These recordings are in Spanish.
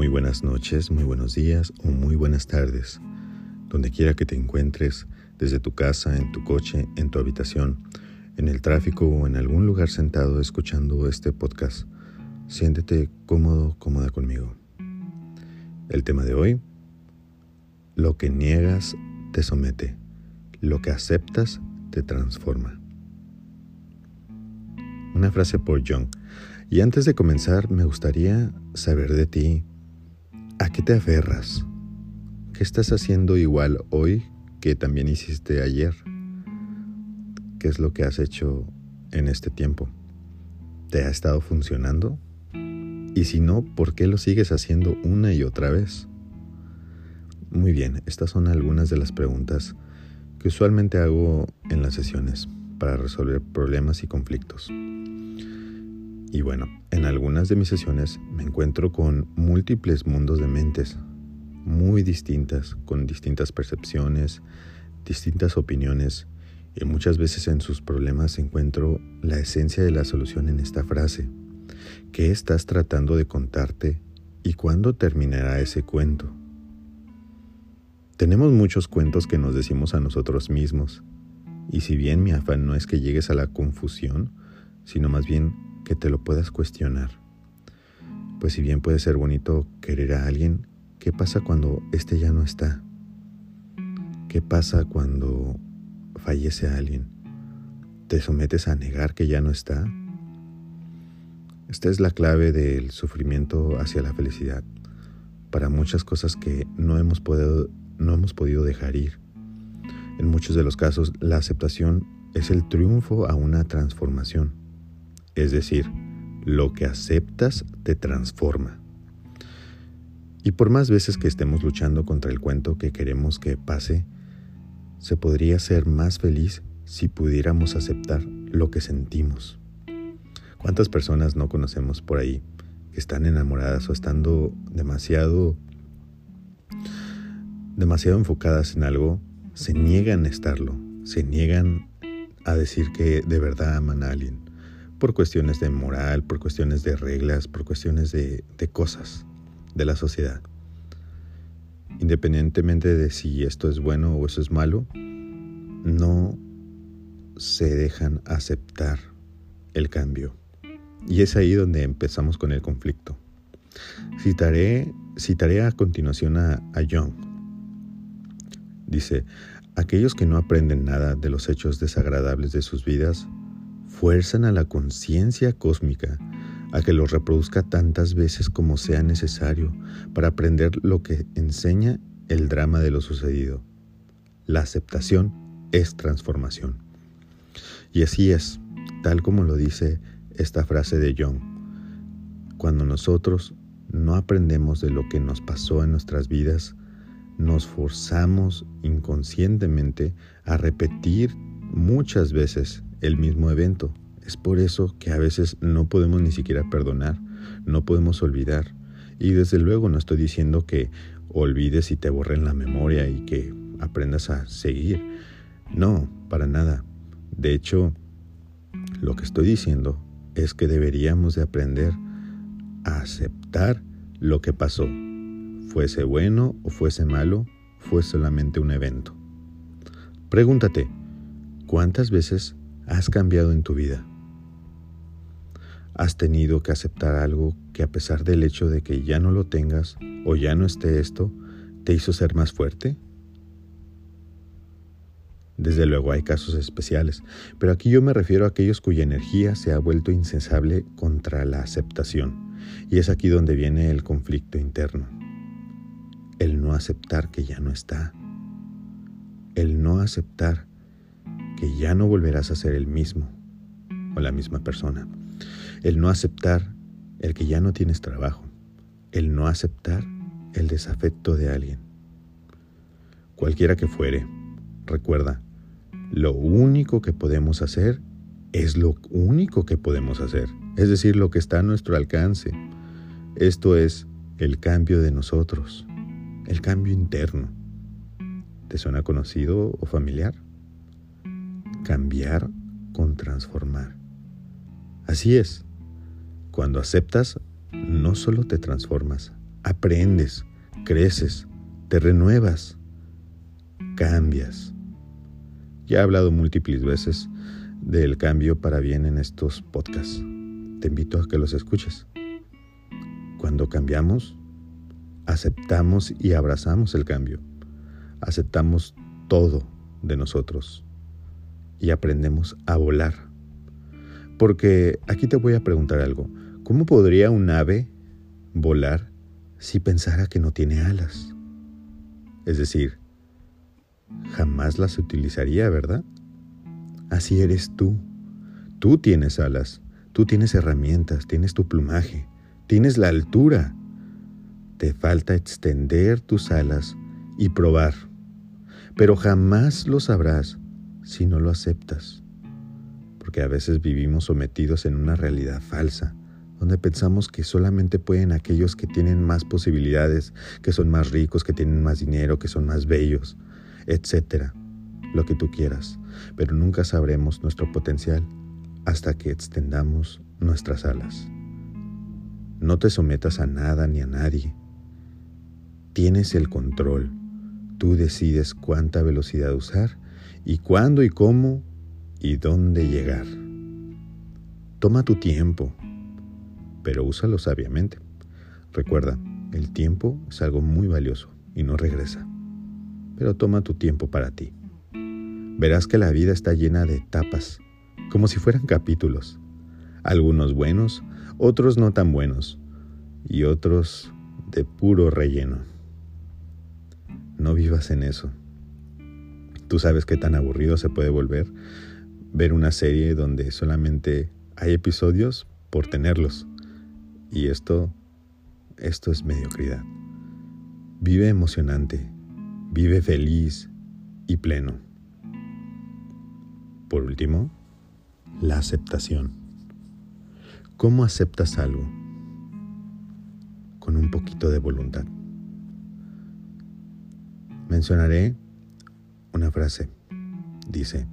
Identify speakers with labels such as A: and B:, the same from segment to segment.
A: Muy buenas noches, muy buenos días o muy buenas tardes. Donde quiera que te encuentres, desde tu casa, en tu coche, en tu habitación, en el tráfico o en algún lugar sentado escuchando este podcast, siéntete cómodo, cómoda conmigo. El tema de hoy, lo que niegas te somete, lo que aceptas te transforma. Una frase por Jung. Y antes de comenzar, me gustaría saber de ti, ¿a qué te aferras? ¿Qué estás haciendo igual hoy que también hiciste ayer? ¿Qué es lo que has hecho en este tiempo? ¿Te ha estado funcionando? Y si no, ¿por qué lo sigues haciendo una y otra vez? Muy bien, estas son algunas de las preguntas que usualmente hago en las sesiones para resolver problemas y conflictos. Y bueno, en algunas de mis sesiones me encuentro con múltiples mundos de mentes, muy distintas, con distintas percepciones, distintas opiniones, y muchas veces en sus problemas encuentro la esencia de la solución en esta frase. ¿Qué estás tratando de contarte y cuándo terminará ese cuento? Tenemos muchos cuentos que nos decimos a nosotros mismos, y si bien mi afán no es que llegues a la confusión, sino más bien que te lo puedas cuestionar. Pues si bien puede ser bonito querer a alguien, ¿qué pasa cuando éste ya no está? ¿Qué pasa cuando fallece alguien? ¿Te sometes a negar que ya no está? Esta es la clave del sufrimiento hacia la felicidad, para muchas cosas que no hemos podido, no hemos podido dejar ir. En muchos de los casos, la aceptación es el triunfo a una transformación. Es decir, lo que aceptas te transforma. Y por más veces que estemos luchando contra el cuento que queremos que pase, se podría ser más feliz si pudiéramos aceptar lo que sentimos. ¿Cuántas personas no conocemos por ahí que están enamoradas o estando demasiado demasiado enfocadas en algo, se niegan a estarlo, se niegan a decir que de verdad aman a alguien? Por cuestiones de moral, por cuestiones de reglas, por cuestiones de, cosas de la sociedad. Independientemente de si esto es bueno o eso es malo, no se dejan aceptar el cambio. Y es ahí donde empezamos con el conflicto. Citaré, citaré a continuación a, a Young. Dice, aquellos que no aprenden nada de los hechos desagradables de sus vidas fuerzan a la conciencia cósmica a que lo reproduzca tantas veces como sea necesario para aprender lo que enseña el drama de lo sucedido. La aceptación es transformación. Y así es, tal como lo dice esta frase de John. Cuando nosotros no aprendemos de lo que nos pasó en nuestras vidas, nos forzamos inconscientemente a repetir muchas veces el mismo evento. Es por eso que a veces no podemos ni siquiera perdonar, no podemos olvidar. Y desde luego no estoy diciendo que olvides y te borren la memoria y que aprendas a seguir. No, para nada. De hecho, lo que estoy diciendo es que deberíamos de aprender a aceptar lo que pasó. Fuese bueno o fuese malo, fue solamente un evento. Pregúntate, ¿cuántas veces has cambiado en tu vida? ¿Has tenido que aceptar algo que a pesar del hecho de que ya no lo tengas o ya no esté esto, te hizo ser más fuerte? Desde luego hay casos especiales, pero aquí yo me refiero a aquellos cuya energía se ha vuelto incensable contra la aceptación, y es aquí donde viene el conflicto interno. El no aceptar que ya no está. El no aceptar que ya no volverás a ser el mismo o la misma persona. El no aceptar el que ya no tienes trabajo. El no aceptar el desafecto de alguien. Cualquiera que fuere, recuerda, lo único que podemos hacer es lo único que podemos hacer, es decir, lo que está a nuestro alcance. Esto es el cambio de nosotros, el cambio interno. ¿Te suena conocido o familiar? Cambiar con transformar. Así es, cuando aceptas, no solo te transformas, aprendes, creces, te renuevas, cambias. Ya he hablado múltiples veces del cambio para bien en estos podcasts. Te invito a que los escuches. Cuando cambiamos, aceptamos y abrazamos el cambio. Aceptamos todo de nosotros y aprendemos a volar. Porque aquí te voy a preguntar algo. ¿Cómo podría un ave volar si pensara que no tiene alas? Es decir, jamás las utilizaría, ¿verdad? Así eres tú. Tú tienes alas, tú tienes herramientas, tienes tu plumaje, tienes la altura. Te falta extender tus alas y probar. Pero jamás lo sabrás si no lo aceptas. Porque a veces vivimos sometidos en una realidad falsa, donde pensamos que solamente pueden aquellos que tienen más posibilidades, que son más ricos, que tienen más dinero, que son más bellos, etcétera, lo que tú quieras. Pero nunca sabremos nuestro potencial hasta que extendamos nuestras alas. No te sometas a nada ni a nadie. Tienes el control. Tú decides cuánta velocidad usar y cuándo y cómo y dónde llegar. Toma tu tiempo, pero úsalo sabiamente. Recuerda, el tiempo es algo muy valioso y no regresa. Pero toma tu tiempo para ti. Verás que la vida está llena de etapas, como si fueran capítulos. Algunos buenos, otros no tan buenos, y otros de puro relleno. No vivas en eso. Tú sabes qué tan aburrido se puede volver ver una serie donde solamente hay episodios por tenerlos. Y esto, esto es mediocridad. Vive emocionante, vive feliz y pleno. Por último, la aceptación. ¿Cómo aceptas algo? Con un poquito de voluntad. Mencionaré una frase. Dice,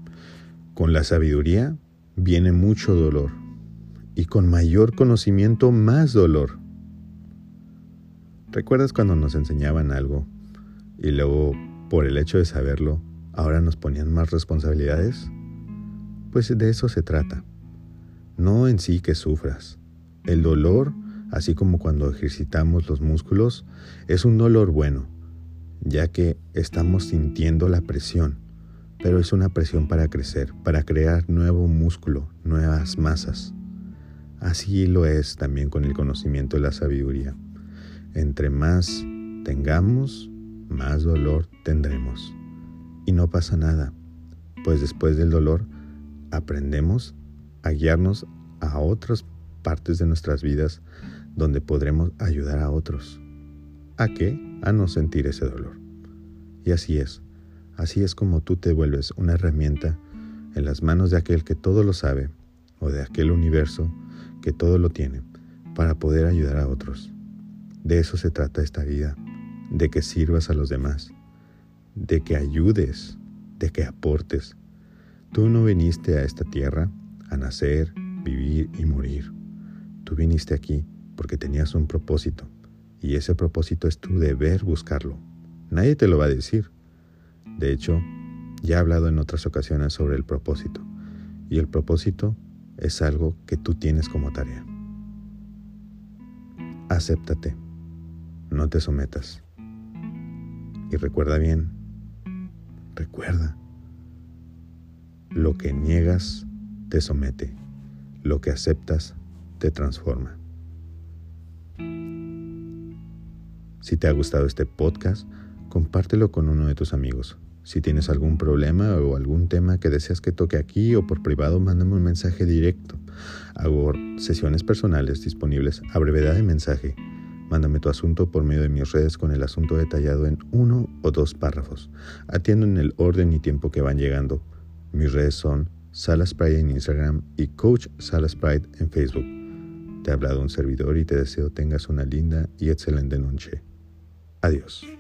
A: con la sabiduría viene mucho dolor y con mayor conocimiento más dolor. ¿Recuerdas cuando nos enseñaban algo y luego por el hecho de saberlo ahora nos ponían más responsabilidades? Pues de eso se trata. No en sí que sufras. El dolor, así como cuando ejercitamos los músculos, es un dolor bueno ya que estamos sintiendo la presión, pero es una presión para crecer, para crear nuevo músculo, nuevas masas. Así lo es también con el conocimiento de la sabiduría. Entre más tengamos, más dolor tendremos. Y no pasa nada, pues después del dolor aprendemos a guiarnos a otras partes de nuestras vidas donde podremos ayudar a otros. ¿A qué? A no sentir ese dolor. Y así es. Así es como tú te vuelves una herramienta en las manos de aquel que todo lo sabe o de aquel universo que todo lo tiene para poder ayudar a otros. De eso se trata esta vida, de que sirvas a los demás, de que ayudes, de que aportes. Tú no viniste a esta tierra a nacer, vivir y morir. Tú viniste aquí porque tenías un propósito y ese propósito es tu deber buscarlo. Nadie te lo va a decir. De hecho, ya he hablado en otras ocasiones sobre el propósito. Y el propósito es algo que tú tienes como tarea. Acéptate. No te sometas. Y recuerda bien, recuerda, lo que niegas te somete, lo que aceptas te transforma. Si te ha gustado este podcast, compártelo con uno de tus amigos. Si tienes algún problema o algún tema que deseas que toque aquí o por privado, mándame un mensaje directo. Hago sesiones personales disponibles a brevedad de mensaje. Mándame tu asunto por medio de mis redes con el asunto detallado en uno o dos párrafos. Atiendo en el orden y tiempo que van llegando. Mis redes son Salas Pride en Instagram y Coach Salas Pride en Facebook. Te ha hablado un servidor y te deseo tengas una linda y excelente noche. Adiós.